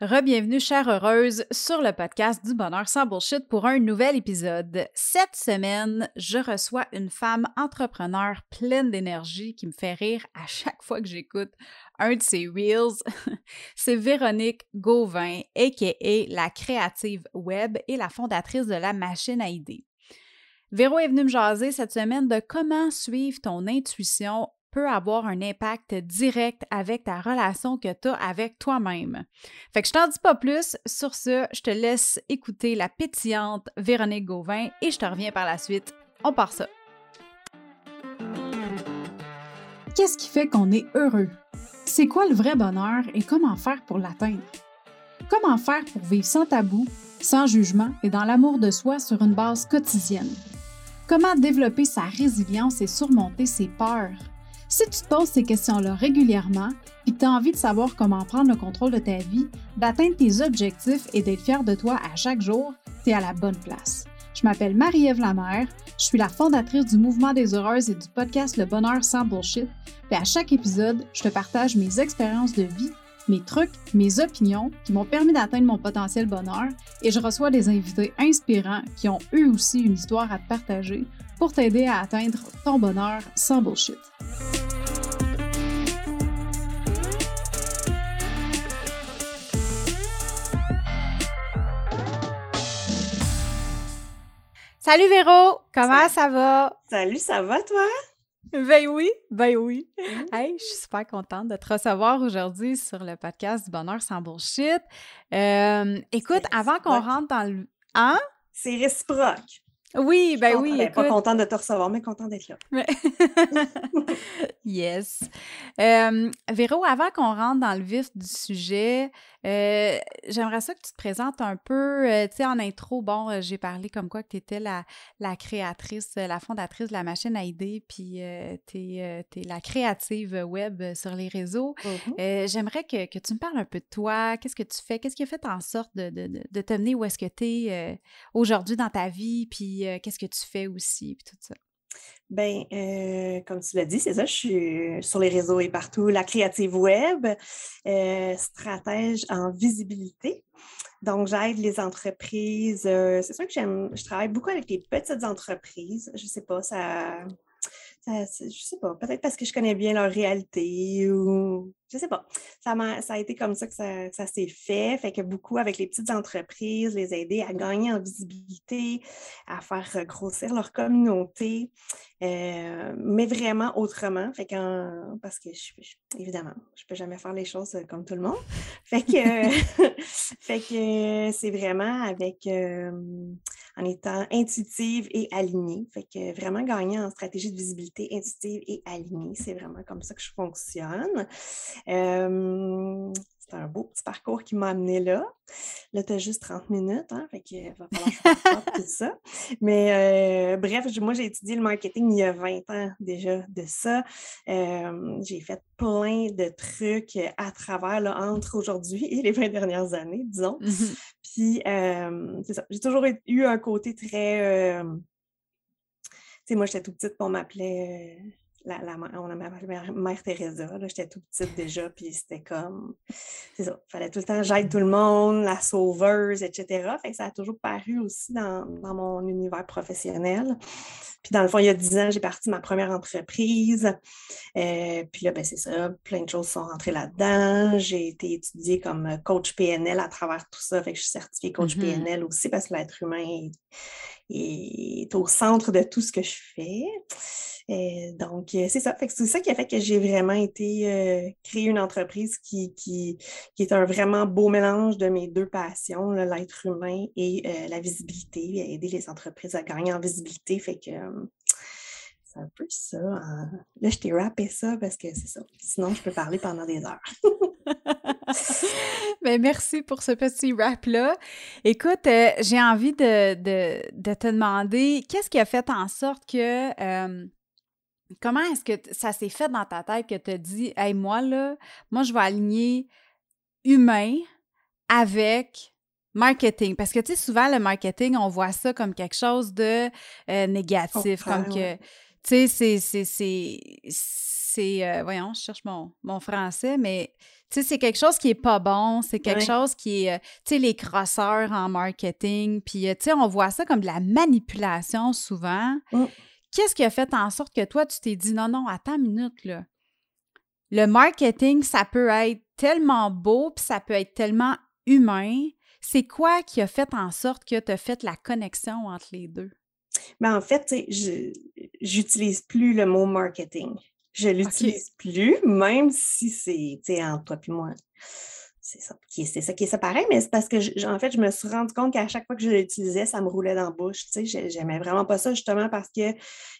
Rebienvenue, chère heureuse, sur le podcast du bonheur sans bullshit pour un nouvel épisode. Cette semaine, je reçois une femme entrepreneur pleine d'énergie qui me fait rire à chaque fois que j'écoute un de ses reels. C'est Véronique Gauvin, a.k.a. la créative web et la fondatrice de la machine à idées. Véro est venue me jaser cette semaine de comment suivre ton intuition peut avoir un impact direct avec ta relation que tu as avec toi-même. Fait que je t'en dis pas plus. Sur ce, je te laisse écouter la pétillante Véronique Gauvin et je te reviens par la suite. On part ça. Qu'est-ce qui fait qu'on est heureux? C'est quoi le vrai bonheur et comment faire pour l'atteindre? Comment faire pour vivre sans tabou, sans jugement et dans l'amour de soi sur une base quotidienne? Comment développer sa résilience et surmonter ses peurs? Si tu te poses ces questions-là régulièrement et que tu as envie de savoir comment prendre le contrôle de ta vie, d'atteindre tes objectifs et d'être fier de toi à chaque jour, tu es à la bonne place. Je m'appelle Marie-Ève Lamère, je suis la fondatrice du Mouvement des Heureuses et du podcast Le Bonheur sans Bullshit. Et à chaque épisode, je te partage mes expériences de vie, mes trucs, mes opinions qui m'ont permis d'atteindre mon potentiel bonheur et je reçois des invités inspirants qui ont eux aussi une histoire à te partager pour t'aider à atteindre ton bonheur sans bullshit. Salut Véro, comment ça va? Salut, ça va toi? Ben oui, ben oui. Mmh. Hey, je suis super contente de te recevoir aujourd'hui sur le podcast du bonheur sans bullshit. Euh, écoute, avant qu'on rentre dans le... Hein? C'est réciproque. Oui, ben oui. Pas contente de te recevoir, mais contente d'être là. yes. Euh, Véro, avant qu'on rentre dans le vif du sujet, euh, j'aimerais ça que tu te présentes un peu. Euh, tu sais, en intro, bon, euh, j'ai parlé comme quoi que tu étais la, la créatrice, la fondatrice de la machine à idées, puis tu es, la créative web sur les réseaux. Mm-hmm. j'aimerais que, que, tu me parles un peu de toi. Qu'est-ce que tu fais? Qu'est-ce qui a fait en sorte de, de, de te mener où est-ce que tu es aujourd'hui dans ta vie? Puis qu'est-ce que tu fais aussi? Puis tout ça? Ben, comme tu l'as dit, c'est ça, je suis sur les réseaux et partout, la créative web, stratège en visibilité. Donc, j'aide les entreprises. C'est sûr que j'aime, je travaille beaucoup avec les petites entreprises. Je ne sais pas, ça, je ne sais pas, peut-être parce que je connais bien leur réalité ou je sais pas. Ça, a, ça a été comme ça que ça, s'est fait. Fait que beaucoup avec les petites entreprises, les aider à gagner en visibilité, à faire grossir leur communauté, euh, mais vraiment autrement. Fait que, parce que je, évidemment, je peux jamais faire les choses comme tout le monde. Fait que, fait que c'est vraiment avec euh, en étant intuitive et alignée. Fait que vraiment gagner en stratégie de visibilité intuitive et alignée. C'est vraiment comme ça que je fonctionne. Euh, c'est un beau petit parcours qui m'a amené là. Là, tu as juste 30 minutes, hein, fait qu'il va falloir je tout ça. Mais euh, bref, moi, j'ai étudié le marketing il y a 20 ans déjà de ça. Euh, j'ai fait plein de trucs à travers, là, entre aujourd'hui et les 20 dernières années, disons. Mmh Puis, c'est ça, j'ai toujours eu un côté très... tu sais, moi, j'étais tout petite, on m'appelait la, la, on a ma mère, Teresa, j'étais toute petite déjà, puis c'était comme, c'est ça, il fallait tout le temps j'aide tout le monde, la sauveuse, etc. Fait que ça a toujours paru aussi dans, dans, mon univers professionnel. Puis dans le fond, il y a dix ans, j'ai parti ma première entreprise. Euh, puis là, ben, c'est ça, plein de choses sont rentrées là-dedans. J'ai été étudiée comme coach PNL à travers tout ça. Fait que je suis certifiée coach mm-hmm. PNL aussi parce que l'être humain est, au centre de tout ce que je fais. Euh, donc, euh, c'est ça. c'est ça qui a fait que j'ai vraiment été euh, créer une entreprise qui, qui, qui, est un vraiment beau mélange de mes deux passions, l'être humain et la visibilité, aider les entreprises à gagner en visibilité. Fait que c'est un peu ça. Hein. Là, je t'ai rappé ça parce que c'est ça. Sinon, je peux parler pendant des heures. Ben, merci pour ce petit rap-là. Écoute, j'ai envie de, de, de, te demander qu'est-ce qui a fait en sorte que Comment est-ce que ça s'est fait dans ta tête que tu as dit, hey, moi, là, moi, je vais aligner humain avec marketing? Parce que, tu sais, souvent, le marketing, on voit ça comme quelque chose de euh, négatif, comme que, tu sais, c'est, c'est, c'est, euh, voyons, je cherche mon, mon français, mais Tu sais, c'est quelque chose qui est pas bon, c'est quelque chose qui est, euh, tu sais, les crosseurs en marketing, puis, euh, tu sais, on voit ça comme de la manipulation souvent. Mm. Qu'est-ce qui a fait en sorte que toi, tu t'es dit, non, non, attends une minute, là. Le marketing, ça peut être tellement beau, puis ça peut être tellement humain. C'est quoi qui a fait en sorte que tu as fait la connexion entre les deux? Ben en fait, je j'utilise plus le mot marketing. Je l'utilise plus, même si c'est entre toi et moi. C'est ça, c'est ça qui est ça pareil, mais c'est parce que, en fait, je me suis rendu compte qu'à chaque fois que je l'utilisais, ça me roulait dans la bouche. Tu sais, j'aimais vraiment pas ça, justement, parce que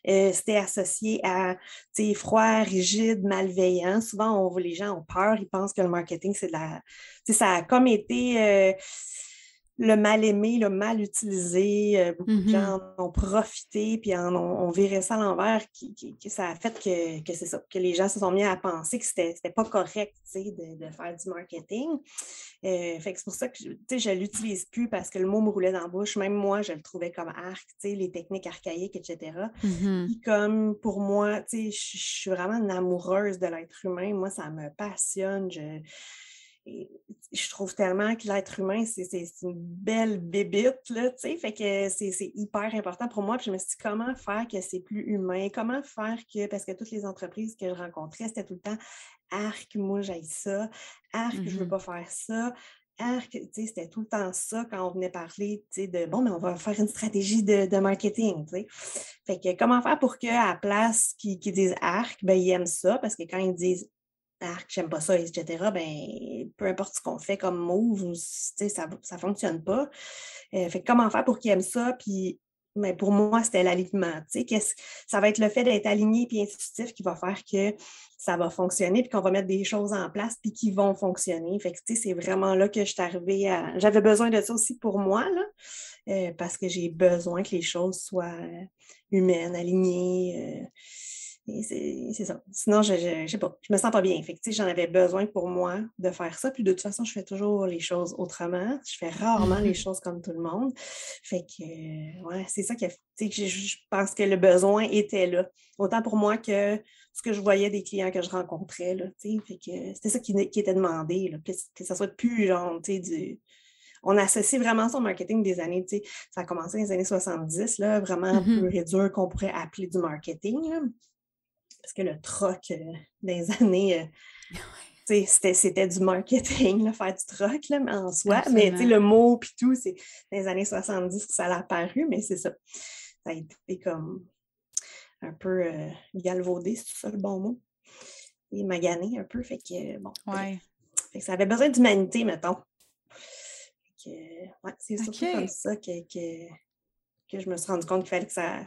euh, c'était associé à, tu sais, froid, rigide, malveillant. Souvent, on, les gens ont peur, ils pensent que le marketing, c'est de la... Tu sais, ça a comme été... Euh, le mal aimé, le mal utilisé, euh, beaucoup de mmh gens en ont profité, puis en ont, viré ça à l'envers, qui, ça a fait que, que c'est ça, que les gens se sont mis à penser que c'était, pas correct de, de, faire du marketing. Euh, fait que c'est pour ça que je ne l'utilise plus parce que le mot me roulait dans la bouche. Même moi, je le trouvais comme arc, les techniques archaïques, etc. Mmh comme pour moi, je suis vraiment une amoureuse de l'être humain. Moi, ça me passionne. Je trouve tellement que l'être humain, c'est une belle bébite, là, tu sais, fait que c'est hyper important pour moi. Puis je me suis dit, comment faire que c'est plus humain? Comment faire que, parce que toutes les entreprises que je rencontrais, c'était tout le temps, arc, moi, j'aille ça, arc, je veux mmh pas faire ça, arc, tu sais, c'était tout le temps ça quand on venait parler, tu sais, de, bon, mais on va faire une stratégie de, marketing, tu sais. Fait que comment faire pour qu'à la place qu'ils disent arc, ben, ils aiment ça, parce que quand ils disent arc, j'aime pas ça, etc., ben, peu importe ce qu'on fait comme move, ça ne fonctionne pas. Euh, fait comment faire pour qu'ils aiment ça? Puis, pour moi, c'était l'alignement. Ça va être le fait d'être aligné et intuitif qui va faire que ça va fonctionner, puis qu'on va mettre des choses en place, puis qui vont fonctionner. Fait que, c'est vraiment là que je suis arrivée à. J'avais besoin de ça aussi pour moi, là, euh, parce que j'ai besoin que les choses soient humaines, alignées. Euh, c'est ça. Sinon, je ne sais pas, je me sens pas bien. Fait j'en avais besoin pour moi de faire ça. Puis de toute façon, je fais toujours les choses autrement. Je fais rarement les choses comme tout le monde. Fait que, ouais, c'est ça qui a fait. Je, je pense que le besoin était là. Autant pour moi que ce que je voyais des clients que je rencontrais. Là, fait que c'était ça qui, était demandé. Là, que, que ça soit plus genre, du on associe vraiment son marketing des années, ça a commencé dans les années 70, là, vraiment un mm-hmm. peu réduit qu'on pourrait appeler du marketing. Là parce que le troc euh, des années, euh, c'était du marketing, faire du troc mais en soi. Mais le mot puis tout, c'est dans les années 70 que ça a apparu, mais c'est ça. Ça a été comme un peu euh, galvaudé, c'est ça le bon mot. Et magané un peu. Fait que bon. ça avait besoin d'humanité, mettons. c'est surtout comme ça que, que, je me suis rendu compte qu'il fallait que ça,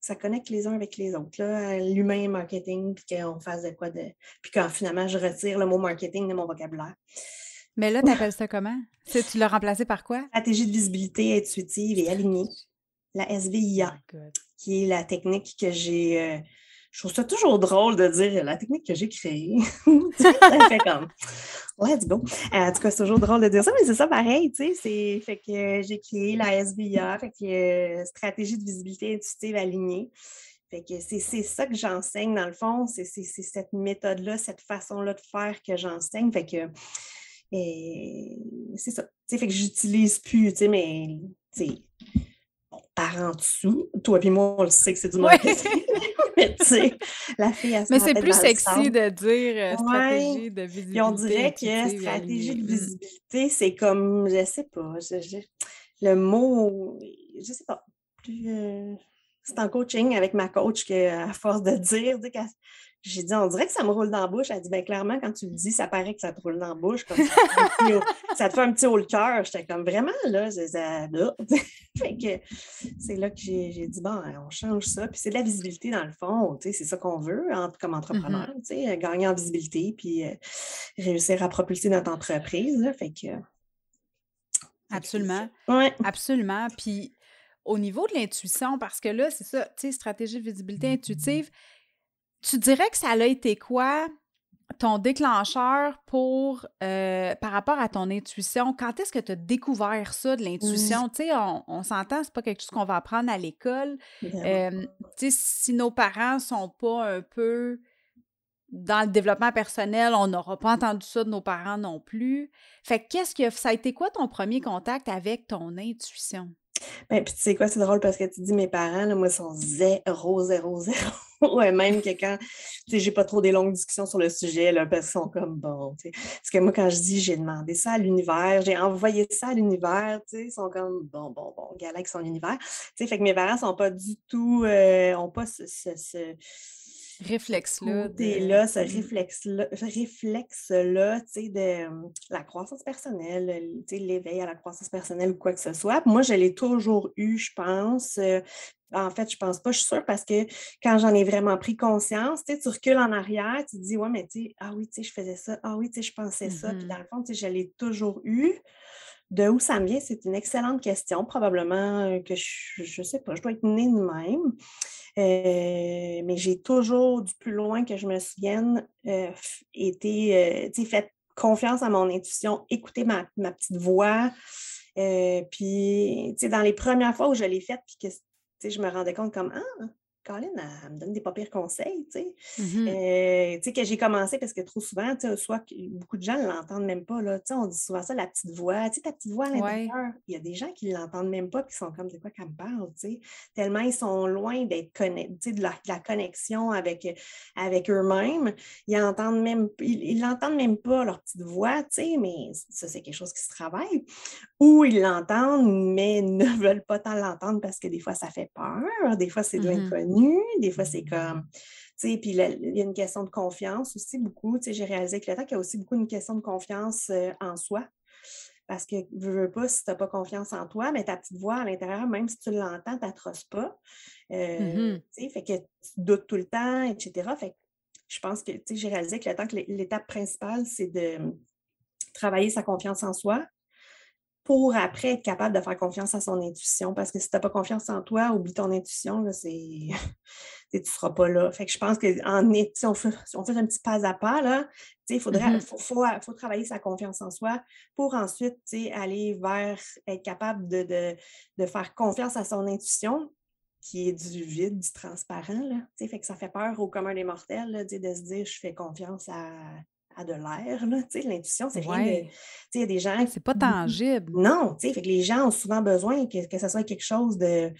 ça connecte les uns avec les autres, l'humain marketing, puis qu'on fasse de quoi de. Puis quand finalement je retire le mot marketing de mon vocabulaire. Mais là, tu appelles ça comment? Tu l'as remplacé par quoi? Stratégie de visibilité intuitive et alignée, la SVIA, oh qui est la technique que j'ai. Euh, je trouve ça toujours drôle de dire la technique que j'ai créée. ça fait comme let's go. en tout cas, c'est toujours drôle de dire ça, mais c'est ça pareil, tu sais. C'est fait que j'ai créé la SBA, fait que euh, stratégie de visibilité intuitive alignée. Fait que c'est ça que j'enseigne dans le fond, c'est cette méthode-là, cette façon-là de faire que j'enseigne. Fait que c'est ça. fait que j'utilise plus, tu sais, mais par en dessous, toi et moi, on le sait que c'est du marketing. mais tu sais, la fille, Mais c'est plus sexy de dire euh, stratégie de visibilité. Et on dirait que stratégie de visibilité, c'est comme, je sais pas, le mot, je sais pas, plus. Euh, c'est en coaching avec ma coach qu'à force de dire, j'ai dit, on dirait que ça me roule dans la bouche. Elle dit, bien clairement, quand tu le dis, ça paraît que ça te roule dans la bouche. Comme ça, te fait un petit haut le cœur. J'étais comme, vraiment, là, c'est là que j'ai dit, bon, on change ça. Puis c'est de la visibilité, dans le fond. C'est ça qu'on veut comme entrepreneur. Mm-hmm. Gagner en visibilité, puis euh, réussir à propulser notre entreprise. fait que, Absolument. Ouais. Absolument. Puis au niveau de l'intuition, parce que là, c'est ça, tu sais, stratégie de visibilité intuitive, tu dirais que ça a été quoi ton déclencheur pour euh, par rapport à ton intuition? Quand est-ce que tu as découvert ça de l'intuition? Tu sais, on, on s'entend, c'est pas quelque chose qu'on va apprendre à l'école. Euh, tu sais, si nos parents sont pas un peu dans le développement personnel, on n'aura pas entendu ça de nos parents non plus. Fait qu'est-ce que ça a été quoi ton premier contact avec ton intuition? Ben, puis tu sais quoi, c'est drôle parce que tu dis mes parents, là, moi, ils sont zéro, zéro, zéro. ouais, même que quand, tu sais, j'ai pas trop des longues discussions sur le sujet, là, parce qu'ils sont comme bon, tu sais. Parce que moi, quand je dis j'ai demandé ça à l'univers, j'ai envoyé ça à l'univers, tu sais, ils sont comme bon, bon, bon, galaxie son univers. Tu sais, fait que mes parents sont pas du tout, euh, ont pas ce, ce réflexe-là. De... là, ce réflexe-là, réflexe-là, tu sais, de la croissance personnelle, tu sais, l'éveil à la croissance personnelle ou quoi que ce soit. Moi, je l'ai toujours eu, je pense. En fait, je pense pas, je suis sûre, parce que quand j'en ai vraiment pris conscience, tu recules en arrière, tu te dis, ouais, mais tu sais, ah oui, tu sais, je faisais ça, ah oui, tu sais, je pensais ça. Puis dans mmh le fond, tu sais, je l'ai toujours eu. De où ça me vient, c'est une excellente question. Probablement que je ne sais pas, je dois être née de même. Euh, mais j'ai toujours, du plus loin que je me souvienne, euh, été, euh, fait confiance à mon intuition, écouter ma, ma petite voix. puis, dans les premières fois où je l'ai faite, puis que je me rendais compte comme Ah, Colin, elle, me donne des pas pires conseils, tu sais. Mmh euh, tu sais, que j'ai commencé parce que trop souvent, tu sais, soit beaucoup de gens ne l'entendent même pas, là. Tu sais, on dit souvent ça, la petite voix, tu sais, ta petite voix à l'intérieur. Il y a des gens qui ne l'entendent même pas, qui sont comme, de quoi qu'elle me parle, tu sais. Tellement ils sont loin d'être connectés, de la, de la, connexion avec, avec eux-mêmes. Ils n'entendent même, ils, l'entendent même pas, leur petite voix, tu sais, mais ça, c'est quelque chose qui se travaille. Ou ils l'entendent, mais ne veulent pas tant l'entendre parce que des fois, ça fait peur, des fois, c'est de mmh l'inconnu des fois, c'est comme, tu sais, puis il y a une question de confiance aussi beaucoup. Tu sais, j'ai réalisé que le temps qu'il y a aussi beaucoup une question de confiance euh, en soi. Parce que, je veux pas, si tu n'as pas confiance en toi, mais ta petite voix à l'intérieur, même si tu l'entends, tu n'atroses pas. Euh, mmh tu sais, fait que tu doutes tout le temps, etc. Fait que je pense que, tu sais, j'ai réalisé que le temps que l'étape principale, c'est de travailler sa confiance en soi, pour après être capable de faire confiance à son intuition. Parce que si tu n'as pas confiance en toi, oublie ton intuition, là, c'est... tu ne seras pas là. Fait que je pense qu'en si on fait, on fait un petit pas à pas, là, il faudrait, mmh faut, travailler sa confiance en soi pour ensuite aller vers être capable de, de, faire confiance à son intuition qui est du vide, du transparent. Là, fait que ça fait peur au commun des mortels là, de se dire je fais confiance à, de l'air. L'intuition, c'est rien de. Il y a des gens. C'est pas tangible. Non, fait que les gens ont souvent besoin que, que ce soit quelque chose de,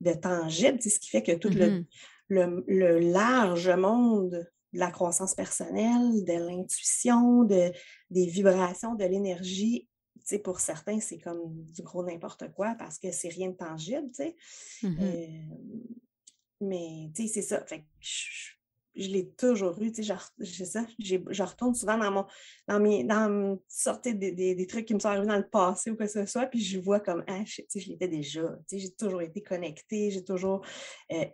de tangible, ce qui fait que tout le, mmh le, large monde de la croissance personnelle, de l'intuition, de, des vibrations, de l'énergie, pour certains, c'est comme du gros n'importe quoi parce que c'est rien de tangible. Mmh euh, mais c'est ça. Fait je l'ai toujours eu, tu sais, ça, je retourne souvent dans mon, dans mes, dans sortir des, des, trucs qui me sont arrivés dans le passé ou quoi que ce soit, puis je vois comme, ah, je, je l'étais déjà, tu sais, j'ai toujours été connectée, j'ai toujours euh,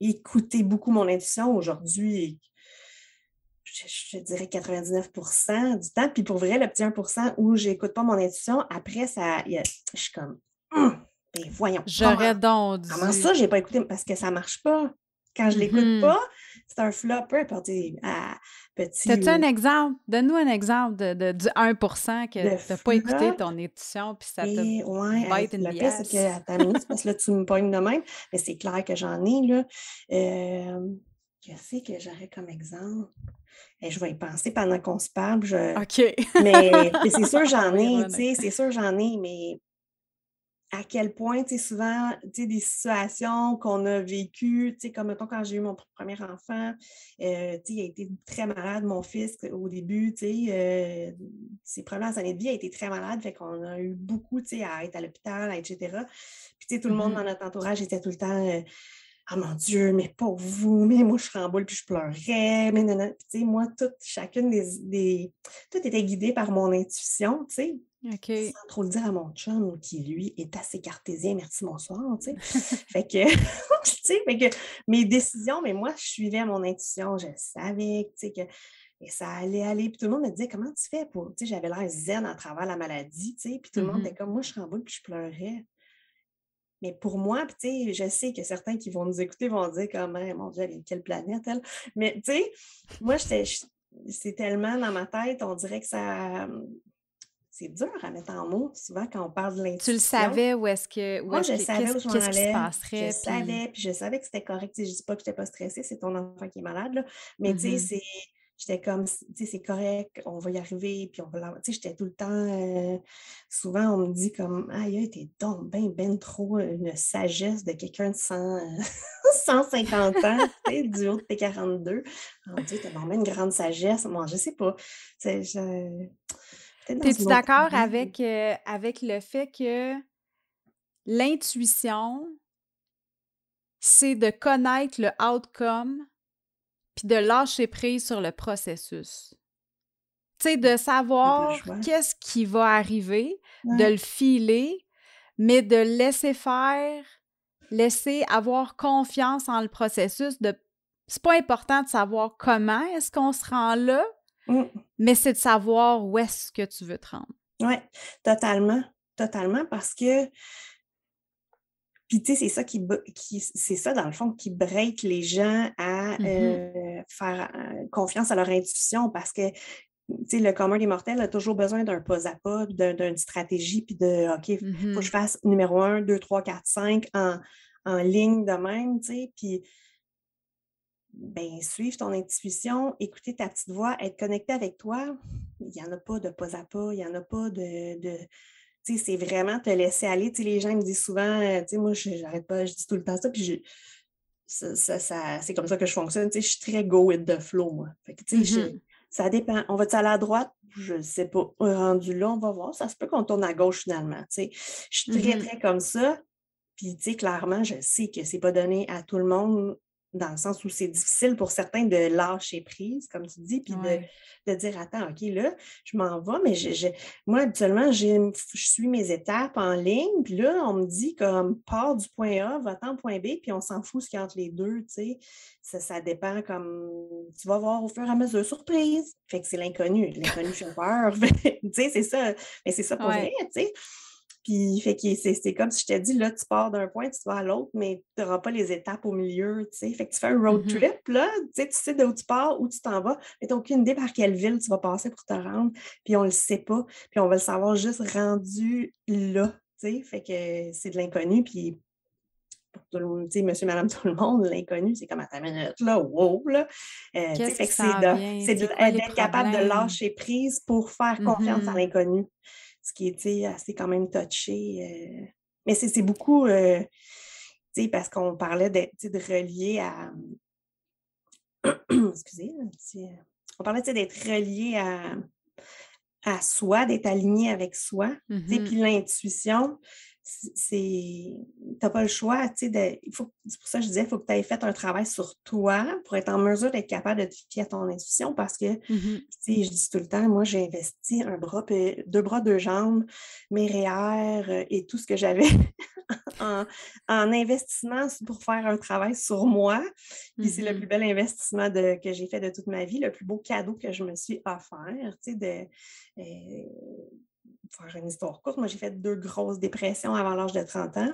écouté beaucoup mon intuition aujourd'hui, je, dirais 99% du temps, puis pour vrai, le petit 1% où j'écoute pas mon intuition, après, ça, je suis comme, hum, ben voyons. J'aurais donc Comment ça, j'ai pas écouté, parce que ça marche pas. Quand je l'écoute mmh pas, c'est un flop, peu importe, petit. As-tu un exemple? Donne-nous un exemple de, du 1 que tu n'as pas écouté ton édition, puis ça te ouais, bite une Le pire, c'est que, attends, parce que là, tu me pognes de même, mais c'est clair que j'en ai, là. Euh, Qu'est-ce que j'aurais comme exemple? Et je vais y penser pendant qu'on se parle. OK. mais c'est sûr, j'en ai, tu sais, c'est sûr, j'en ai, mais à quel point, tu sais, souvent, tu sais, des situations qu'on a vécues, tu sais, comme mettons quand j'ai eu mon premier enfant, euh, tu sais, il a été très malade, mon fils, au début, tu sais, euh, ses premières années de vie, il a été très malade, fait qu'on a eu beaucoup, tu sais, à être à l'hôpital, etc. Puis, tu sais, tout le monde mmh dans notre entourage était tout le temps... Euh, ah mon Dieu, mais pas vous, mais moi je suis en boule puis je pleurais, mais non, non. tu sais, moi, toute, chacune des, des, Tout était guidé par mon intuition, tu sais. Sans trop le dire à mon chum, qui lui est assez cartésien, merci, bonsoir, tu sais. fait que, tu sais, fait que mes décisions, mais moi, je suivais mon intuition, je savais, tu sais, que et ça allait aller. Puis tout le monde me disait, comment tu fais pour, tu sais, j'avais l'air zen à travers la maladie, tu sais, puis tout le monde mmh était comme, moi, je suis en boule puis je pleurais. Mais pour moi, tu sais, je sais que certains qui vont nous écouter vont dire comme, «Eh, mon Dieu, quelle planète, elle. Mais tu sais, moi, c'est tellement dans ma tête, on dirait que ça c'est dur à mettre en mots, souvent, quand on parle de l'intuition. Tu le savais où est-ce que. Où Moi, je que- savais où je m'en qui se allais. passerait. Je puis- savais, puis je savais que c'était correct. Tu sais, Je dis pas que j'étais pas stressée, c'est ton enfant qui est malade, là. Mais tu sais, Mhm. c'est. J'étais comme, tu sais, c'est correct, on va y arriver, puis on va l'avoir. Tu sais, j'étais tout le temps. euh, souvent, on me dit comme, aïe, t'es donc ben, ben trop une sagesse de quelqu'un de 100, euh, 150 ans, tu sais, du haut de tes 42. Mon Dieu, t'as vraiment une grande sagesse. Moi, je sais pas. C'est- je- dans T'es-tu d'accord vie. avec, euh, avec le fait que l'intuition, c'est de connaître le outcome puis de lâcher prise sur le processus? Tu sais, de savoir qu'est-ce qui va arriver, de le filer, mais de laisser faire, laisser avoir confiance en le processus. De... C'est pas important de savoir comment est-ce qu'on se rend là, Mm. mais c'est de savoir où est-ce que tu veux te rendre. Oui, totalement, totalement, parce que, puis tu sais, c'est ça qui, qui c'est ça dans le fond qui break les gens à Mhm. euh, faire euh, confiance à leur intuition, parce que, tu sais, le commun des mortels a toujours besoin d'un pas à pas, d'un- d'une stratégie, puis de, OK, il faut que je fasse numéro un, deux, trois, quatre, cinq en, en ligne de même, tu sais, puis ben, suivre ton intuition, écouter ta petite voix, être connecté avec toi, il n'y en a pas de pas à pas, il n'y en a pas de. de tu sais, c'est vraiment te laisser aller. Tu sais, les gens me disent souvent, euh, tu sais, moi, je j'arrête pas, je dis tout le temps ça, puis je- ça, ça- ça- c'est comme ça que je fonctionne. Tu sais, je suis très go with the flow, moi. Fait que, tu sais, je- Mhm. ça dépend. On va-tu aller à droite? Je ne sais pas. Rendu là, on va voir. Ça se peut qu'on tourne à gauche finalement. tu sais. Je suis très, Mhm. très comme ça. Puis, tu sais, clairement, je sais que c'est pas donné à tout le monde dans le sens où c'est difficile pour certains de lâcher prise, comme tu dis, puis de- Ouais. de, dire Attends, OK, là, je m'en vais, mais je, je- moi, habituellement, je suis mes étapes en ligne, puis là, on me dit comme pars du point A, va-t'en au point B, puis on s'en fout ce qu'il y a entre les deux, tu sais. Ça, ça dépend comme tu vas voir au fur et à mesure. Surprise! Fait que c'est l'inconnu. L'inconnu fait peur. tu sais, c'est ça. Mais c'est ça pour Ouais. vrai, tu sais. Puis, fait que c'est comme si je t'ai dit, là, tu pars d'un point, tu vas à l'autre, mais tu n'auras pas les étapes au milieu, tu sais. Fait que tu fais un road Mhm. trip, là, tu sais, tu sais d'où tu pars, où tu t'en vas, mais tu n'as aucune idée par quelle ville tu vas passer pour te rendre, puis on le sait pas, puis on va le savoir juste rendu là, tu sais. Fait que c'est de l'inconnu, puis pour tout le sais, monsieur, madame, tout le monde, l'inconnu, c'est comme à ta minute, là, wow, là. Euh, Qu'est-ce fait que c'est d'être capable de lâcher prise pour faire confiance à Mhm. l'inconnu, ce qui est, assez quand même touché. euh. Mais c'est beaucoup, euh, parce qu'on parlait de, de relier à... Excusez, on parlait, d'être relié à, à soi, d'être aligné avec soi. Mhm. Puis l'intuition, c'est- n'as pas le choix. tu sais, faut- C'est pour ça que je disais, il faut que tu aies fait un travail sur toi pour être en mesure d'être capable de te fier à ton intuition parce que, Mhm. tu sais, je dis tout le temps, moi, j'ai investi un bras, deux bras, deux jambes, mes REER euh, et tout ce que j'avais en, en investissement pour faire un travail sur moi. Puis c'est le Mhm. plus bel investissement de- que j'ai fait de toute ma vie, le plus beau cadeau que je me suis offert, tu sais, de euh, faire une histoire courte. Moi, j'ai fait deux grosses dépressions avant l'âge de 30 ans.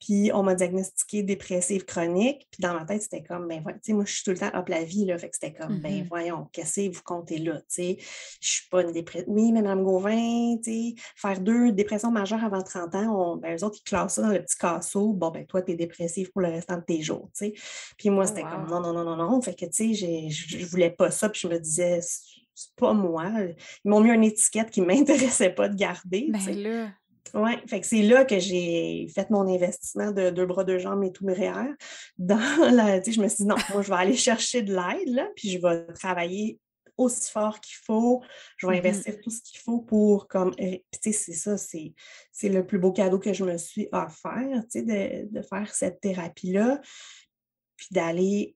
Puis on m'a diagnostiqué dépressive chronique. Puis dans ma tête, c'était comme, ben, voilà, tu sais, moi, je suis tout le temps hop la vie, là. Fait que c'était comme, ben, Mhm. voyons, qu'est-ce que vous comptez là, tu sais? Je suis pas une dépression. Oui, Mme Gauvin, tu sais, faire deux dépressions majeures avant 30 ans, on, ben, eux autres, ils classent ça dans le petit casseau. Bon, ben, toi, tu es dépressive pour le restant de tes jours, tu sais? Puis moi, Oh, c'était comme, non, non, non, non, non. Fait que, tu sais, je voulais pas ça. Puis je me disais, c'est pas moi. Ils m'ont mis une étiquette qui ne m'intéressait pas de garder. Ben là. Oui, fait que c'est là que j'ai fait mon investissement de deux bras, deux jambes et tout mes REER. Dans la, je me suis dit, non, moi, je vais aller chercher de l'aide, puis je vais travailler aussi fort qu'il faut. Je vais Mhm. investir tout ce qu'il faut pour, comme, sais, c'est ça, c'est, le plus beau cadeau que je me suis offert, de, de faire cette thérapie-là, puis d'aller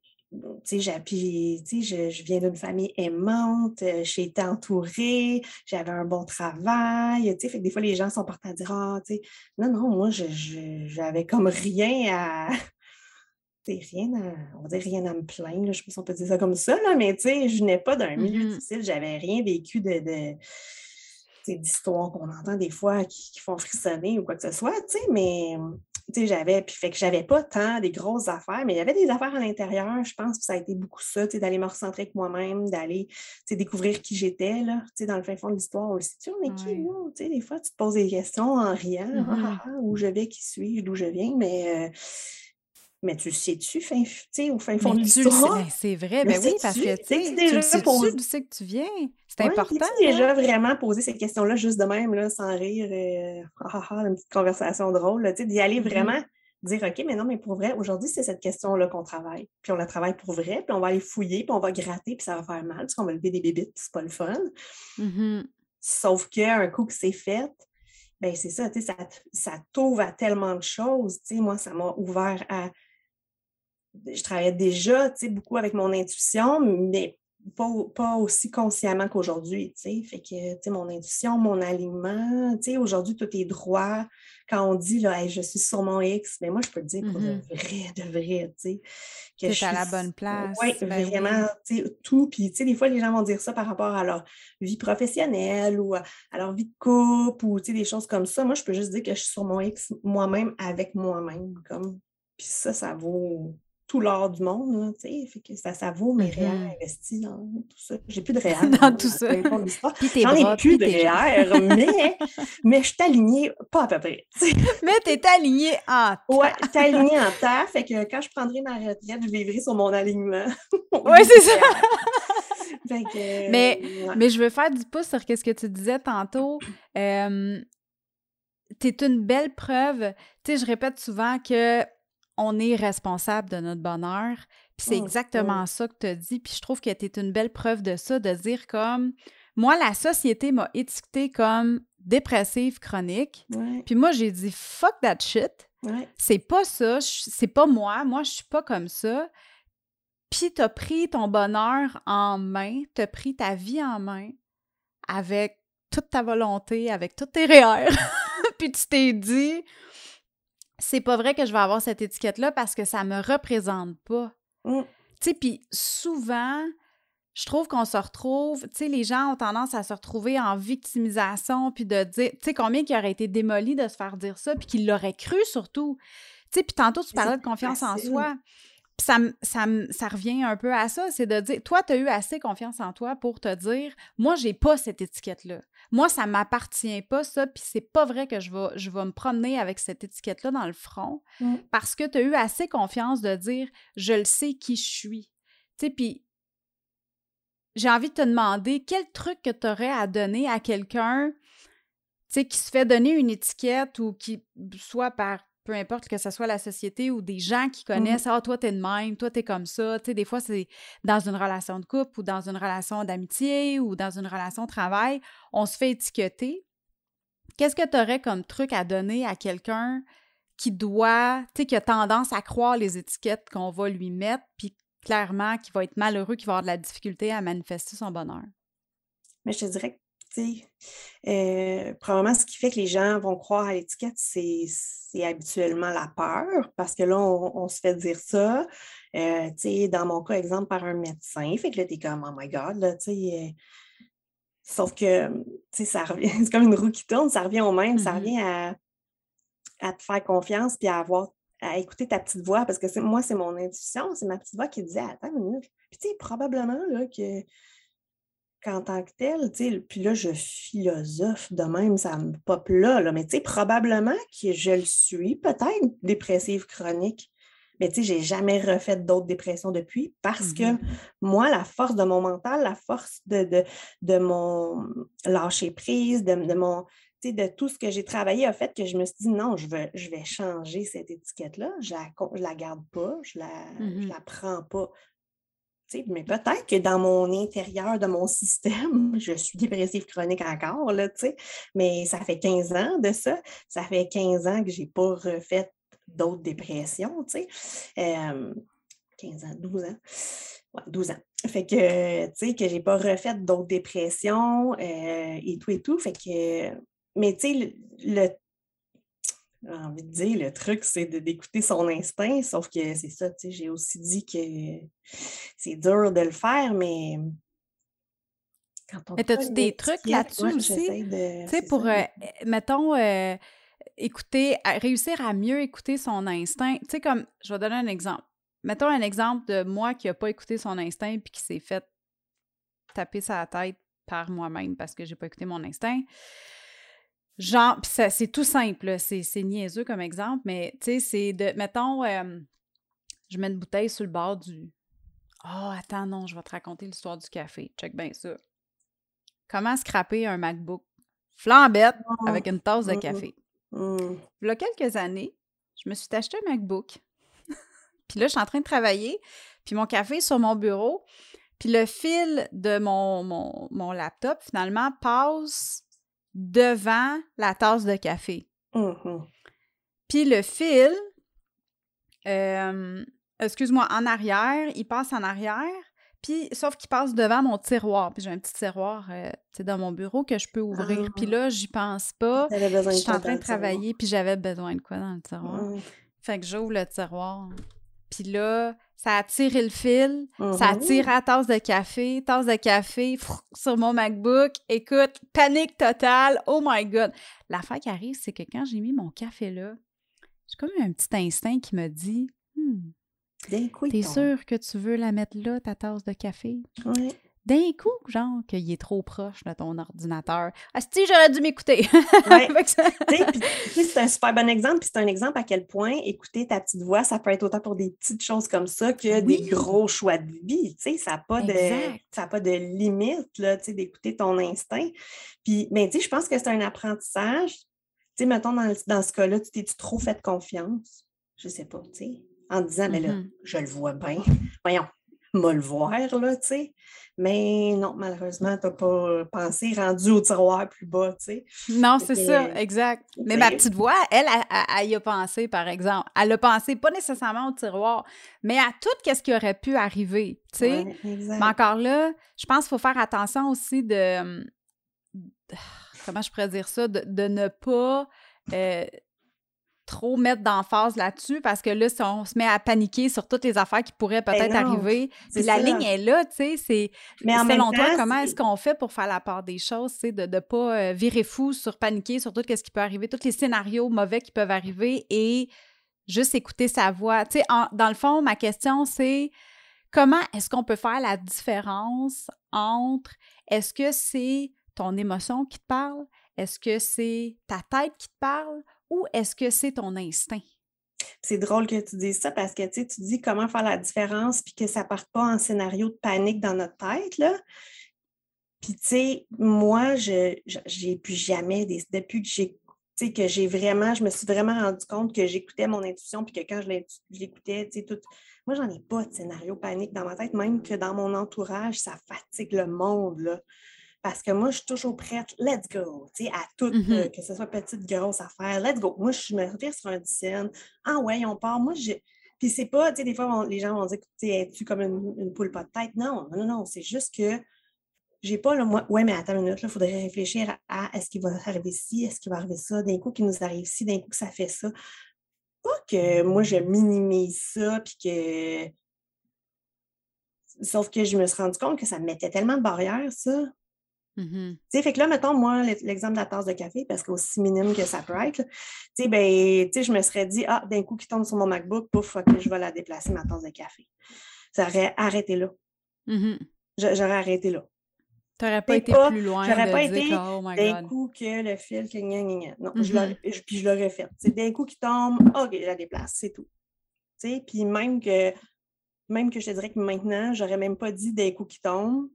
tu sais, je, je viens d'une famille aimante, euh, j'ai été entourée, j'avais un bon travail, tu sais, fait que des fois, les gens sont partis à dire, ah, tu sais, non, non, moi, je, je- j'avais comme rien à, rien à, on va dire rien à me plaindre, là, je sais pas si on peut dire ça comme ça, là, mais tu sais, je n'ai pas d'un milieu Mhm. difficile, j'avais rien vécu de, de d'histoires qu'on entend des fois qui, qui font frissonner ou quoi que ce soit, tu sais, mais tu sais, j'avais, puis fait que j'avais pas tant des grosses affaires, mais il y avait des affaires à l'intérieur, je pense que ça a été beaucoup ça, tu sais, d'aller me recentrer avec moi-même, d'aller, tu sais, découvrir qui j'étais, là, tu sais, dans le fin fond de l'histoire, on le sait-tu, on est qui, nous? Tu sais, des fois, tu te poses des questions en riant, Mmh ah, ah, ah, où je vais, qui suis-je, d'où je viens, mais... euh, mais tu sais-tu, fin, tu au fin fond Mais de tu l'histoire? c'est vrai, Le ben oui, parce que, tu sais, tu déjà posé- d'où c'est que tu viens? C'est Ouais, important. déjà hein? vraiment posé ces questions-là juste de même, là, sans rire, euh, ah, ah, ah, une petite conversation drôle, tu d'y aller Mhm. vraiment, dire, OK, mais non, mais pour vrai, aujourd'hui, c'est cette question-là qu'on travaille. Puis on la travaille pour vrai, puis on va aller fouiller, puis on va gratter, puis ça va faire mal, parce qu'on va lever des bébites, puis c'est pas le fun. Mhm. Sauf qu'un coup que c'est fait, ben c'est ça, tu sais, ça, ça t'ouvre à tellement de choses. Tu moi, ça m'a ouvert à. Je travaillais déjà, beaucoup avec mon intuition, mais pas, pas aussi consciemment qu'aujourd'hui. Fait que, mon intuition, mon alignement, aujourd'hui, tout est droit. Quand on dit, là, Hey, je suis sur mon X, mais moi, je peux te dire pour Mhm. de vrai, de vrai, que je à la suis- bonne place. Oui, Ben oui. vraiment, tout. Puis, des fois, les gens vont dire ça par rapport à leur vie professionnelle ou à, leur vie de couple ou, des choses comme ça. Moi, je peux juste dire que je suis sur mon X moi-même avec moi-même. Comme... Puis ça, ça vaut tout l'or du monde, tu sais. Fait que ça, ça vaut mes réels Mhm. investis dans tout ça. J'ai plus de réels. Dans tout ça. J'en ai plus de. REER, mais, mais je suis alignée pas à peu près. tu. Mais t'es aligné en Ouais, je suis alignée en terre, fait que quand je prendrai ma retraite, je vivrai sur mon alignement. Oui, c'est ça. Fait que, Mais- ouais. Mais je veux faire du pouce sur ce que tu disais tantôt. Euh, T'es une belle preuve. Tu sais, je répète souvent que on est responsable de notre bonheur. Puis c'est Mm, exactement ça que tu as dit. Puis je trouve que tu es une belle preuve de ça, de dire comme moi, la société m'a étiquetée comme dépressive chronique. Ouais, Puis moi, j'ai dit fuck that shit. ouais. C'est pas ça, c'est pas moi, moi je suis pas comme ça. Puis t'as pris ton bonheur en main, t'as pris ta vie en main avec toute ta volonté, avec tous tes REER. Puis tu t'es dit, c'est pas vrai que je vais avoir cette étiquette-là parce que ça me représente pas. Mm. Tu sais, puis souvent, je trouve qu'on se retrouve, tu sais, les gens ont tendance à se retrouver en victimisation, puis de dire, tu sais, combien qui aurait été démoli de se faire dire ça, puis qu'ils l'auraient cru surtout. Tu sais, puis tantôt, tu parlais de confiance en soi. Puis ça, ça revient un peu à ça, c'est de dire, toi, tu as eu assez confiance en toi pour te dire, moi, j'ai pas cette étiquette-là. Moi, ça m'appartient pas, ça, puis c'est pas vrai que je vais, je vais me promener avec cette étiquette-là dans le front, Mm. parce que tu as eu assez confiance de dire, je le sais qui je suis. Tu sais, puis j'ai envie de te demander quel truc que tu aurais à donner à quelqu'un, qui se fait donner une étiquette ou qui, soit par peu importe que ce soit la société ou des gens qui connaissent, ah, toi, t'es de même, toi, t'es comme ça. Tu sais, des fois, c'est dans une relation de couple ou dans une relation d'amitié ou dans une relation de travail, on se fait étiqueter. Qu'est-ce que tu aurais comme truc à donner à quelqu'un qui doit, tu sais, qui a tendance à croire les étiquettes qu'on va lui mettre, puis clairement, qui va être malheureux, qui va avoir de la difficulté à manifester son bonheur? Mais je te dirais que, euh, probablement ce qui fait que les gens vont croire à l'étiquette, c'est habituellement la peur, parce que là, on, on se fait dire ça. Euh, tu sais, dans mon cas, exemple, par un médecin. Fait que là, t'es comme, oh my God, là, tu sais. euh, sauf que, tu sais, ça revient, c'est comme une roue qui tourne, ça revient au même, ça Mhm. revient à, à te faire confiance puis à avoir à écouter ta petite voix parce que moi, c'est mon intuition, c'est ma petite voix qui disait Attends une minute. Puis tu sais, probablement là, que qu'en tant que tel, tu sais, puis là, je philosophe de même, ça me pop là, là mais tu sais, probablement que je le suis, peut-être dépressive chronique. Mais tu sais, j'ai jamais refait d'autres dépressions depuis parce que Mhm. moi, la force de mon mental, la force de, de, de mon lâcher prise, de, de mon, de tout ce que j'ai travaillé a fait que je me suis dit non, je vais, je vais changer cette étiquette-là. Je la, con- je la garde pas, je la, je Mhm. la prends pas. Mais peut-être que dans mon intérieur de mon système, je suis dépressive chronique encore, là. Mais ça fait 15 ans de ça. Ça fait 15 ans que je n'ai pas refait d'autres dépressions. Euh, 15 ans, 12 ans. Ouais, 12 ans. Fait que, tu sais, que pas refait d'autres dépressions euh, et tout et tout. Fait que, mais le- j'ai envie de dire, le truc, c'est d'écouter son instinct, sauf que c'est ça, tu sais, j'ai aussi dit que c'est dur de le faire, mais quand on Mais colle des trucs là-dessus aussi? de- Tu sais, pour, euh, mettons, euh, écouter, réussir à mieux écouter son instinct. Tu sais, comme, je vais donner un exemple. Mettons un exemple de moi qui n'a pas écouté son instinct puis qui s'est fait taper sa tête par moi-même parce que j'ai pas écouté mon instinct. Genre, c'est tout simple, c'est niaiseux comme exemple, mais tu sais, c'est de, mettons, euh, je mets une bouteille sur le bord du. Oh, attends, non, je vais te raconter l'histoire du café. Check bien ça. Comment scraper un MacBook flambette ah. avec une tasse de mmh, café? Mmh. Il y a quelques années, je me suis acheté un MacBook. puis là, je suis en train de travailler, puis mon café est sur mon bureau, puis le fil de mon, mon, laptop, finalement, passe devant la tasse de café. Mmh puis le fil, euh, excuse-moi, en arrière, il passe en arrière, puis sauf qu'il passe devant mon tiroir. Puis j'ai un petit tiroir euh, dans mon bureau que je peux ouvrir. Puis ah. là, j'y pense pas. Je suis en train de travailler, puis j'avais besoin de quoi dans le tiroir. Mmh. Fait que j'ouvre le tiroir. Puis là, ça a tiré le fil, ça a mm-hmm. tiré la tasse de café, tasse de café sur mon MacBook. Écoute, panique totale. Oh my God. L'affaire qui arrive, c'est que quand j'ai mis mon café là, j'ai comme eu un petit instinct qui me dit hmm, T'es sûr que tu veux la mettre là, ta tasse de café? Oui d'un coup, genre, qu'il est trop proche de ton ordinateur. Ah, si, j'aurais dû m'écouter. c'est un super bon exemple, puis c'est un exemple à quel point écouter ta petite voix, ça peut être autant pour des petites choses comme ça que des gros choix de vie. ça n'a pas, de, pas de limite, là, d'écouter ton instinct. Puis, mais tu sais, je pense que c'est un apprentissage. Tu sais, mettons, dans, dans ce cas-là, tu t'es-tu trop fait confiance? Je sais pas, tu sais, en disant, mais là, mm-hmm. je le vois bien. Voyons, me le voir, là, tu sais. Mais non, malheureusement, tu n'as pas pensé rendu au tiroir plus bas, tu sais. Non, c'est ça, exact. Mais ma petite voix, elle, elle, y a pensé, par exemple. Elle a pensé pas nécessairement au tiroir, mais à tout ce qui aurait pu arriver, tu sais. mais encore là, je pense qu'il faut faire attention aussi de... Comment je pourrais dire ça? De, ne pas... Euh, trop mettre d'emphase là-dessus parce que là, si on se met à paniquer sur toutes les affaires qui pourraient ben peut-être arriver, la ligne est là, tu sais, c'est selon toi, comment est-ce qu'on fait pour faire la part des choses, tu sais, de ne pas euh, virer fou sur paniquer sur tout ce qui peut arriver, tous les scénarios mauvais qui peuvent arriver et juste écouter sa voix. Tu sais, dans le fond, ma question, c'est comment est-ce qu'on peut faire la différence entre est-ce que c'est ton émotion qui te parle, est-ce que c'est ta tête qui te parle ou est-ce que c'est ton instinct? C'est drôle que tu dises ça parce que tu dis comment faire la différence puis que ça ne parte pas en scénario de panique dans notre tête. Là. Puis, tu sais, moi, je n'ai plus jamais, depuis que j'ai que j'ai vraiment, je me suis vraiment rendu compte que j'écoutais mon intuition, puis que quand je l'écoutais, tu sais, tout. Moi, j'en ai pas de scénario panique dans ma tête, même que dans mon entourage, ça fatigue le monde. Là parce que moi, je suis toujours prête, let's go, tu sais, à tout, euh, mm-hmm. que ce soit petite, grosse affaire, let's go. Moi, je me retire sur un scène, ah ouais, on part. Moi, je. Puis c'est pas, tu sais, des fois, les gens vont dire, tu es-tu comme une, poule pas de tête? Non, non, non, c'est juste que j'ai pas le moi, ouais, mais attends une minute, il faudrait réfléchir à, est-ce qu'il va arriver ci, est-ce qu'il va arriver ça, d'un coup qu'il nous arrive ci, d'un coup que ça fait ça. Pas que moi, je minimise ça, puis que. Sauf que je me suis rendu compte que ça me mettait tellement de barrières, ça. Mmh fait que là, mettons, moi, l'exemple de la tasse de café, parce qu'aussi minime que ça peut être, tu ben, je me serais dit, ah, d'un coup qui tombe sur mon MacBook, pouf, que je vais la déplacer, ma tasse de café. Ça aurait arrêté là. Mmh j'aurais arrêté là. Tu n'aurais pas été plus loin. J'aurais pas été oh d'un coup que le fil, que gna, gna, Non, mmh puis je l'aurais fait. D'un coup qui tombe, OK, je la déplace, c'est tout. Puis même que, même que je te dirais que maintenant, j'aurais même pas dit d'un coup qui tombe,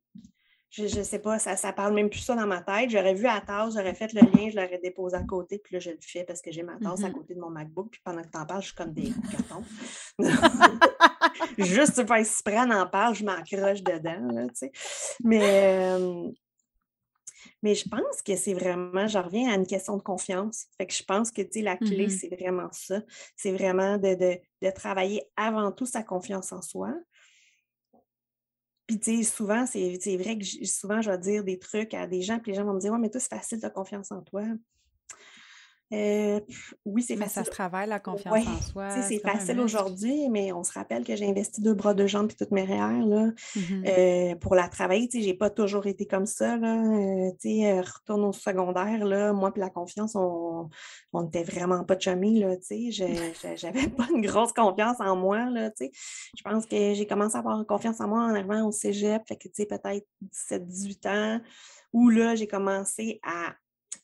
je ne sais pas, ça ne parle même plus ça dans ma tête. J'aurais vu la tasse, j'aurais fait le lien, je l'aurais déposé à côté, puis là, je le fais parce que j'ai ma tasse à mm-hmm. côté de mon MacBook, puis pendant que tu en parles, je suis comme des cartons. Juste tu fais prendre en parle, je m'accroche dedans, là, tu sais. Mais, mais je pense que c'est vraiment, je reviens à une question de confiance. Fait que je pense que, tu sais, la clé, mm-hmm. c'est vraiment ça. C'est vraiment de, de travailler avant tout sa confiance en soi, puis, tu sais, souvent, c'est vrai que souvent, je vais dire des trucs à des gens, puis les gens vont me dire Ouais, mais toi, c'est facile, tu as confiance en toi. Euh, oui, c'est facile. ça se travaille, la confiance Ouais, en soi. c'est facile aujourd'hui, mais on se rappelle que j'ai investi deux bras, deux jambes puis toutes mes REER, là, Mhm. euh, pour la travailler. Sais, j'ai pas toujours été comme ça, là. Euh, retourne au secondaire, là, moi puis la confiance, on on n'était vraiment pas chummy. Je- je- J'avais pas une grosse confiance en moi, là. Je pense que j'ai commencé à avoir confiance en moi en arrivant au cégep, fait que, peut-être 17, 18 ans, où là, j'ai commencé à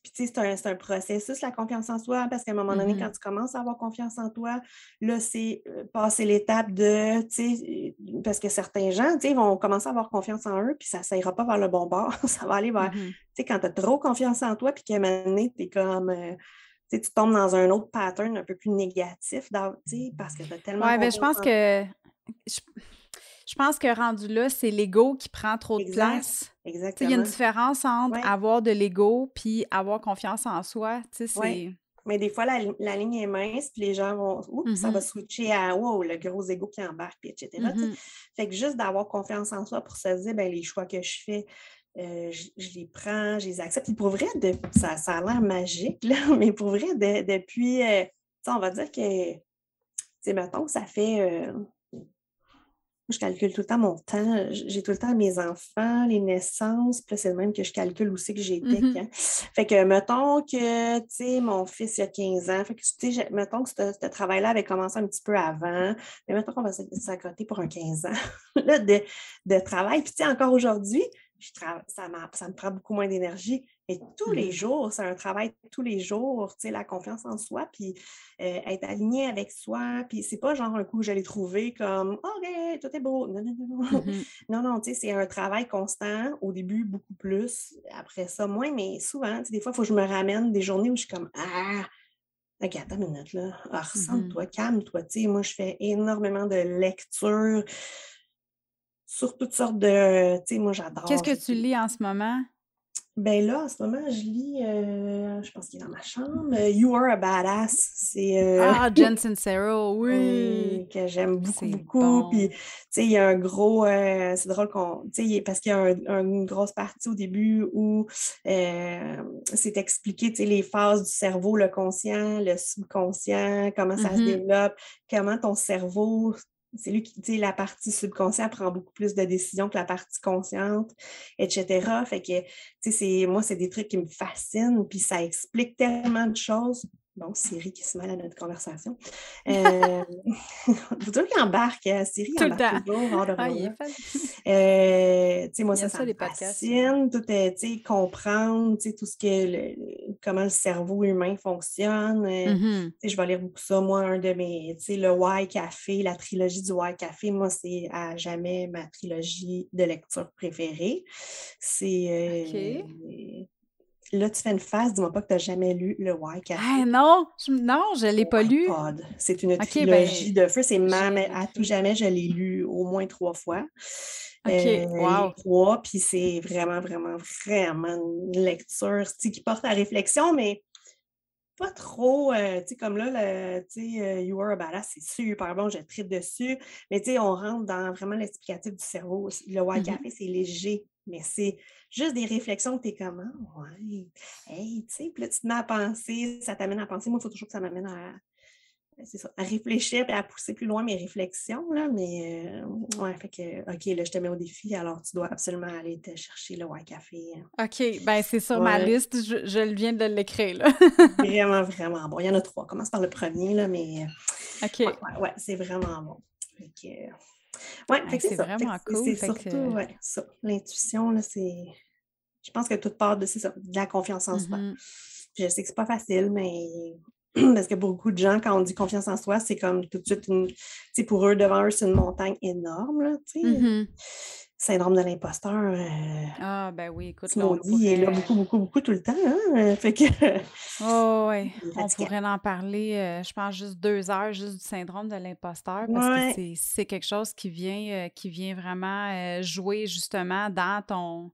puis, tu sais, c'est un, c'est un processus, la confiance en soi, parce qu'à un moment donné, Mhm. quand tu commences à avoir confiance en toi, là, c'est euh, passer l'étape de, tu sais, euh, parce que certains gens, tu sais, vont commencer à avoir confiance en eux, puis ça ne ira pas vers le bon bord. ça va aller vers, Mhm. tu sais, quand tu as trop confiance en toi, puis qu'à un moment donné, tu es comme, euh, tu tombes dans un autre pattern un peu plus négatif, dans- tu sais, parce que tu as tellement Ouais, ben je pense en que. Je, je pense que rendu là, c'est l'ego qui prend trop de place. Il y a une différence entre Ouais. avoir de l'ego puis avoir confiance en soi. C'est. Ouais. Mais des fois, la, la ligne est mince, puis les gens vont, oups, ça va Mhm. switcher à, wow, le gros ego qui embarque, puis etc. sais. Mhm. Fait que juste d'avoir confiance en soi pour se dire, ben, les choix que je fais, euh, je, je les prends, je les accepte. Puis pour vrai, de- ça, ça a l'air magique, là, mais pour vrai, de- depuis, euh, on va dire que, sais, mettons, ça fait, euh, je calcule tout le temps mon temps. J'ai tout le temps mes enfants, les naissances, puis là, c'est le même que je calcule aussi que j'étais Mhm. quand. Fait que, mettons que, tu sais, mon fils, il a 15 ans. Fait que, tu sais, mettons que ce, ce travail-là avait commencé un petit peu avant. Mais mettons qu'on va s'accoter pour un 15 ans là, de, de travail. Puis, tu sais, encore aujourd'hui, je ça, ça me prend beaucoup moins d'énergie. Mais tous les Mhm. jours, c'est un travail tous les jours, tu sais, la confiance en soi, puis euh, être aligné avec soi. Puis, c'est pas genre un coup l'ai trouvé comme, OK, tout est beau. Non, non, non, non. Mhm. Non, non, tu sais, c'est un travail constant. Au début, beaucoup plus. Après ça, moins, mais souvent, tu sais, des fois, il faut que je me ramène des journées où je suis comme Ah, OK, attends une minute, là. Ah, Mhm. ressens-toi, calme-toi. Tu sais, moi, je fais énormément de lectures sur toutes sortes de. Tu sais, moi, j'adore. Qu'est-ce que tu lis- en ce moment? Ben là, en ce moment, je lis, euh, je pense qu'il est dans ma chambre, euh, You Are a Badass. C'est. euh, Ah, Jen Sincero, oui. Que j'aime beaucoup, C'est beaucoup. bon. Puis, tu sais, il y a un gros. euh, c'est drôle qu'on. Tu sais, parce qu'il y a un- un- une grosse partie au début où c'est expliqué, tu sais, les phases du cerveau, le conscient, le subconscient, comment ça se Mhm. développe, comment ton cerveau. C'est lui qui, tu sais, la partie subconsciente prend beaucoup plus de décisions que la partie consciente, etc. Fait que, tu sais, moi, c'est des trucs qui me fascinent, puis ça explique tellement de choses. Bon, Siri qui se mêle à notre conversation. Euh, toujours qu'il embarque. euh, Siri Tout le embarque temps. toujours Ah, il est fait. Euh, tu sais, moi, Il ça, ça, ça me fascine. Tout est, tu sais, comprendre, tu sais, tout ce que, le- le- comment le cerveau humain fonctionne. tu sais, je vais lire beaucoup ça. Moi, un de mes, tu sais, le Why Café, la trilogie du Why Café, moi, c'est à jamais ma trilogie de lecture préférée. C'est. euh, Là, tu fais une face, dis-moi pas que tu n'as jamais lu le Café. Ah non, je, non, je l'ai Oh pas lu. C'est une Ok, trilogie ben, de feu. C'est à tout jamais, je l'ai lu au moins trois fois. Ok, Euh, wow. Trois, puis c'est vraiment, vraiment, vraiment une lecture qui porte à réflexion, mais pas trop, euh, tu sais, comme là, le, tu sais, euh, You Are a Badass, c'est super bon, je tripe dessus, mais tu sais, on rentre dans vraiment l'explicatif du cerveau. Le White Mhm. Café, c'est léger, mais c'est juste des réflexions que tu es comme, Ah, ouais, hey, tu sais, puis là, tu te mets à penser, ça t'amène à penser. Moi, il faut toujours que ça m'amène à, c'est ça, à réfléchir et à pousser plus loin mes réflexions, là, mais euh, ouais, fait que, OK, là, je te mets au défi, alors tu dois absolument aller te chercher le White Café. hein. OK, ben c'est sur ma liste, je, je viens de l'écrire, là. Vraiment, vraiment bon. Il y en a trois. Commence par le premier, là, mais OK. ouais, ouais, ouais, c'est vraiment bon. Fait que, euh, ouais, c'est. Fait vraiment cool, C'est surtout, que- ouais, ça. L'intuition, c'est. Je pense que tout part de, ça, de la confiance en soi. Mhm. Puis je sais que c'est pas facile, mais parce que pour beaucoup de gens, quand on dit confiance en soi, c'est comme tout de suite une. Pour eux, devant eux, c'est une montagne énorme, là, sais. Syndrome de l'imposteur. euh, Ah, ben oui, écoute, là, on maudit, il est là pourrait- beaucoup, beaucoup, beaucoup tout le temps. Hein? Fait que. Oh, est On pourrait en parler, euh, je pense, juste deux heures, juste du syndrome de l'imposteur, parce Ouais. que c'est- quelque chose qui vient, euh, qui vient vraiment euh, jouer justement dans ton.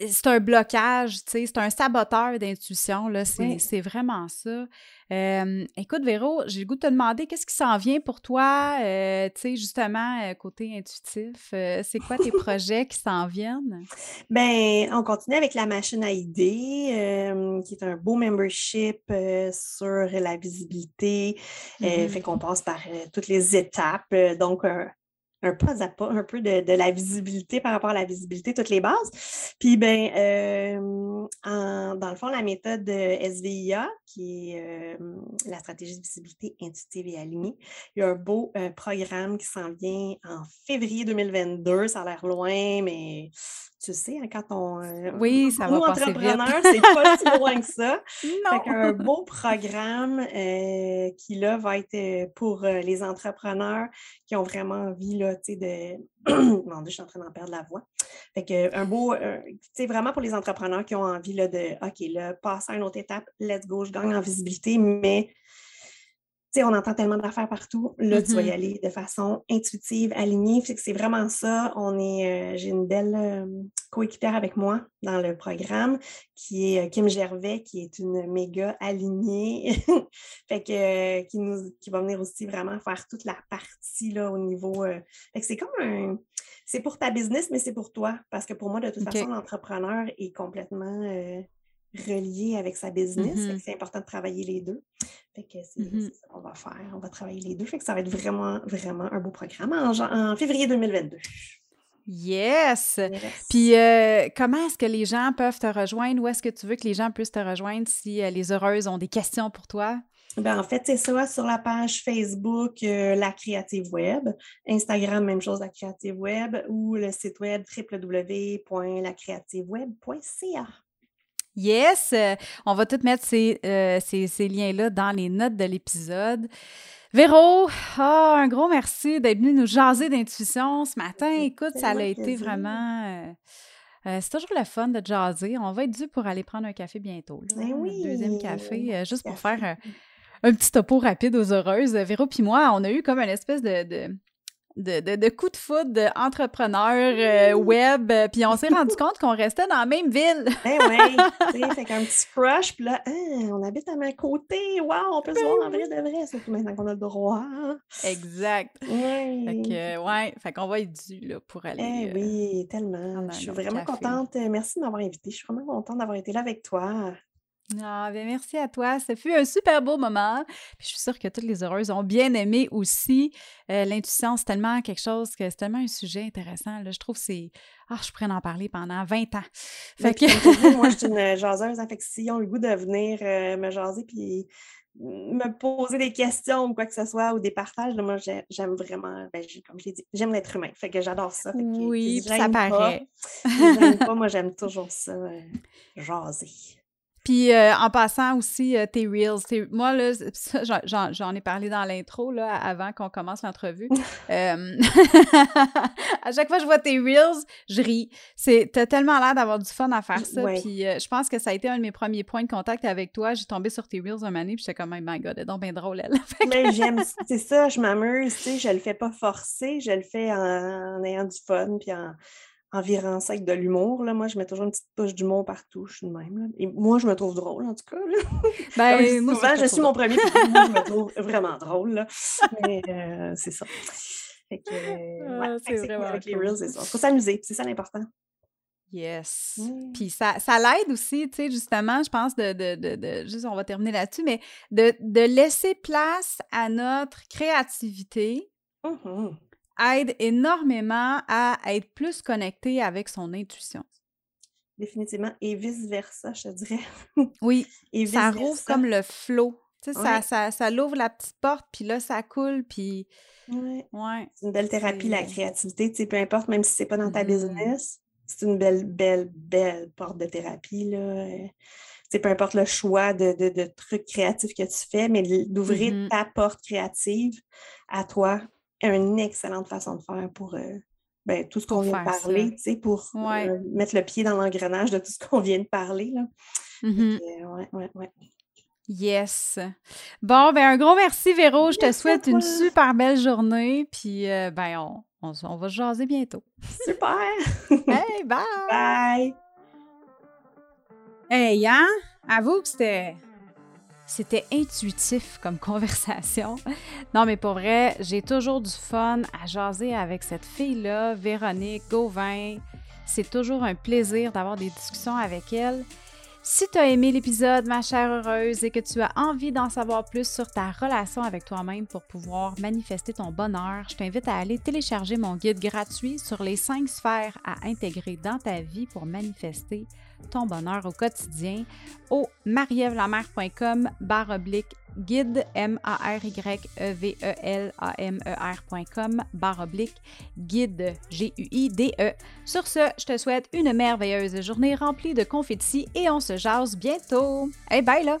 C'est un blocage, tu sais, c'est un saboteur d'intuition, là, c'est vraiment ça. Euh, écoute, Véro, j'ai le goût de te demander qu'est-ce qui s'en vient pour toi, euh, tu sais, justement, euh, côté intuitif, euh, c'est quoi tes projets qui s'en viennent? Ben, on continue avec la machine à idées, qui est un beau membership sur la visibilité. Mm-hmm. fait qu'on passe par toutes les étapes. donc, un pas à pas un peu de, la visibilité par rapport à la visibilité, toutes les bases. Puis, ben, euh, dans le fond, la méthode SVIA, qui est euh, la stratégie de visibilité intuitive et alignée, il y a un beau euh, programme qui s'en vient en février 2022. Ça a l'air loin, mais tu sais, hein, quand on. Euh, oui, ça va passer entrepreneur, c'est pas si loin que ça. Non. Fait un beau programme euh, qui, là, va être euh, pour les entrepreneurs qui ont vraiment envie, là, tu sais, de. Mon Dieu, je suis en train d'en perdre la voix. Fait que, un beau. tu sais, vraiment pour les entrepreneurs qui ont envie, là, de. OK, là, passer à une autre étape, let's go, je gagne en visibilité, mais sais, on entend tellement d'affaires partout. Là, tu vas y mm-hmm. aller de façon intuitive, alignée. C'est vraiment ça. On est, euh, j'ai une belle euh, coéquipière avec moi dans le programme qui est euh, Kim Gervais, qui est une méga alignée. fait que, qui, nous, qui va venir aussi vraiment faire toute la partie là, au niveau. fait que c'est comme un. C'est pour ta business, mais c'est pour toi. Parce que pour moi, de toute façon, l'entrepreneur est complètement relié avec sa business. Mm-hmm. C'est important de travailler les deux. Fait que c'est mm-hmm. ça qu'on va faire. On va travailler les deux. Fait que ça va être vraiment, vraiment un beau programme en, février 2022. Yes! Puis euh, comment est-ce que les gens peuvent te rejoindre? Où est-ce que tu veux que les gens puissent te rejoindre si euh, les heureuses ont des questions pour toi? Ben, en fait, c'est ça sur la page Facebook euh, La Créative Web, Instagram, même chose, La Créative Web, ou le site web www.lacreativeweb.ca. Yes! On va tout mettre euh, ces, ces, liens-là dans les notes de l'épisode. Véro, oh, un gros merci d'être venu nous jaser d'intuition ce matin. Écoute, ça a été vraiment. Euh, euh, c'est toujours le fun de jaser. On va être dû pour aller prendre un café bientôt. Là, ben oui, deuxième café, juste pour faire un petit topo rapide aux heureuses. Véro puis moi, on a eu comme une espèce de de, de, de coups de foudre d'entrepreneurs euh, web, euh, puis on s'est rendu compte qu'on restait dans la même ville. eh oui, fait qu'un petit crush, puis là, hein, on habite à ma côté, waouh, on peut se voir en vrai de vrai, surtout maintenant qu'on a le droit. Exact. Oui. Fait que, ouais, fait qu'on va être dû là, pour aller. Eh oui, tellement. Je suis vraiment contente. Merci de m'avoir invitée. Je suis vraiment contente d'avoir été là avec toi. Ah, bien merci à toi. Ça fut un super beau moment. Puis je suis sûre que toutes les heureuses ont bien aimé aussi. Euh, l'intuition, c'est tellement quelque chose que c'est tellement un sujet intéressant. Là. Je trouve que c'est. Ah, je pourrais en parler pendant 20 ans. Fait que... moi, je suis une jaseuse. Hein, fait que si ont le goût de venir euh, me jaser puis me poser des questions ou quoi que ce soit ou des partages, moi, j'aime vraiment, ben, comme je l'ai dit, j'aime l'être humain. Fait que j'adore ça. oui, ça paraît. pas, moi, j'aime toujours ça, euh, jaser. Puis euh, en passant aussi, euh, tes Reels. moi, là, j'en ai parlé dans l'intro là, avant qu'on commence l'entrevue. Euh, à chaque fois que je vois tes Reels, je ris. T'as tellement l'air d'avoir du fun à faire ça. Puis je pense que ça a été un de mes premiers points de contact avec toi. J'ai tombé sur tes Reels un moment puis j'étais comme, oh my God, elle est donc bien drôle, elle. Mais j'aime, c'est ça, je m'amuse, tu sais, je le fais pas forcer, je le fais en ayant du fun, puis en environ ça avec de l'humour. Là. Moi, je mets toujours une petite poche d'humour partout. Je suis de même. Là. Et moi, je me trouve drôle, en tout cas. Ben, moi, souvent, je suis mon premier, moi, je me trouve vraiment drôle. Là. Mais euh, c'est ça. Fait que, c'est vraiment avec les Reels, c'est ça. Faut s'amuser, c'est ça l'important. Yes. Puis ça, ça l'aide aussi, tu sais, justement, je pense, de, de, de, de, juste, on va terminer là-dessus, mais de, de laisser place à notre créativité. Mmh aide énormément à être plus connecté avec son intuition. Définitivement. Et vice-versa, je te dirais. Oui. Et ça rouvre comme le flot. Tu sais, ça, ça, ça l'ouvre la petite porte, puis là, ça coule, puis... Ouais. C'est une belle thérapie, la créativité. Tu sais, peu importe, même si c'est pas dans ta mm-hmm. business, c'est une belle, belle, belle porte de thérapie, là. C'est peu importe le choix de, de, de, trucs créatifs que tu fais, mais d'ouvrir mm-hmm. ta porte créative à toi une excellente façon de faire pour euh, ben, tout ce qu'on vient de parler, tu sais, pour euh, mettre le pied dans l'engrenage de tout ce qu'on vient de parler. Là. Mmh yes. Bon, ben un gros merci, Véro. Je te souhaite une super belle journée. Puis, euh, ben, on, on, on, va jaser bientôt. Super! hey, bye! Bye! Hey, hein? Avoue que c'était c'était intuitif comme conversation. Non, mais pour vrai, j'ai toujours du fun à jaser avec cette fille-là, Véronique Gauvin. C'est toujours un plaisir d'avoir des discussions avec elle. Si tu as aimé l'épisode, ma chère heureuse, et que tu as envie d'en savoir plus sur ta relation avec toi-même pour pouvoir manifester ton bonheur, je t'invite à aller télécharger mon guide gratuit sur les cinq sphères à intégrer dans ta vie pour manifester ton bonheur au quotidien au marievlamer.com barre oblique guide m a r y e v e l a m e r.com barre oblique guide G U I D E. Sur ce, je te souhaite une merveilleuse journée remplie de confettis et on se jase bientôt. Hey bye là.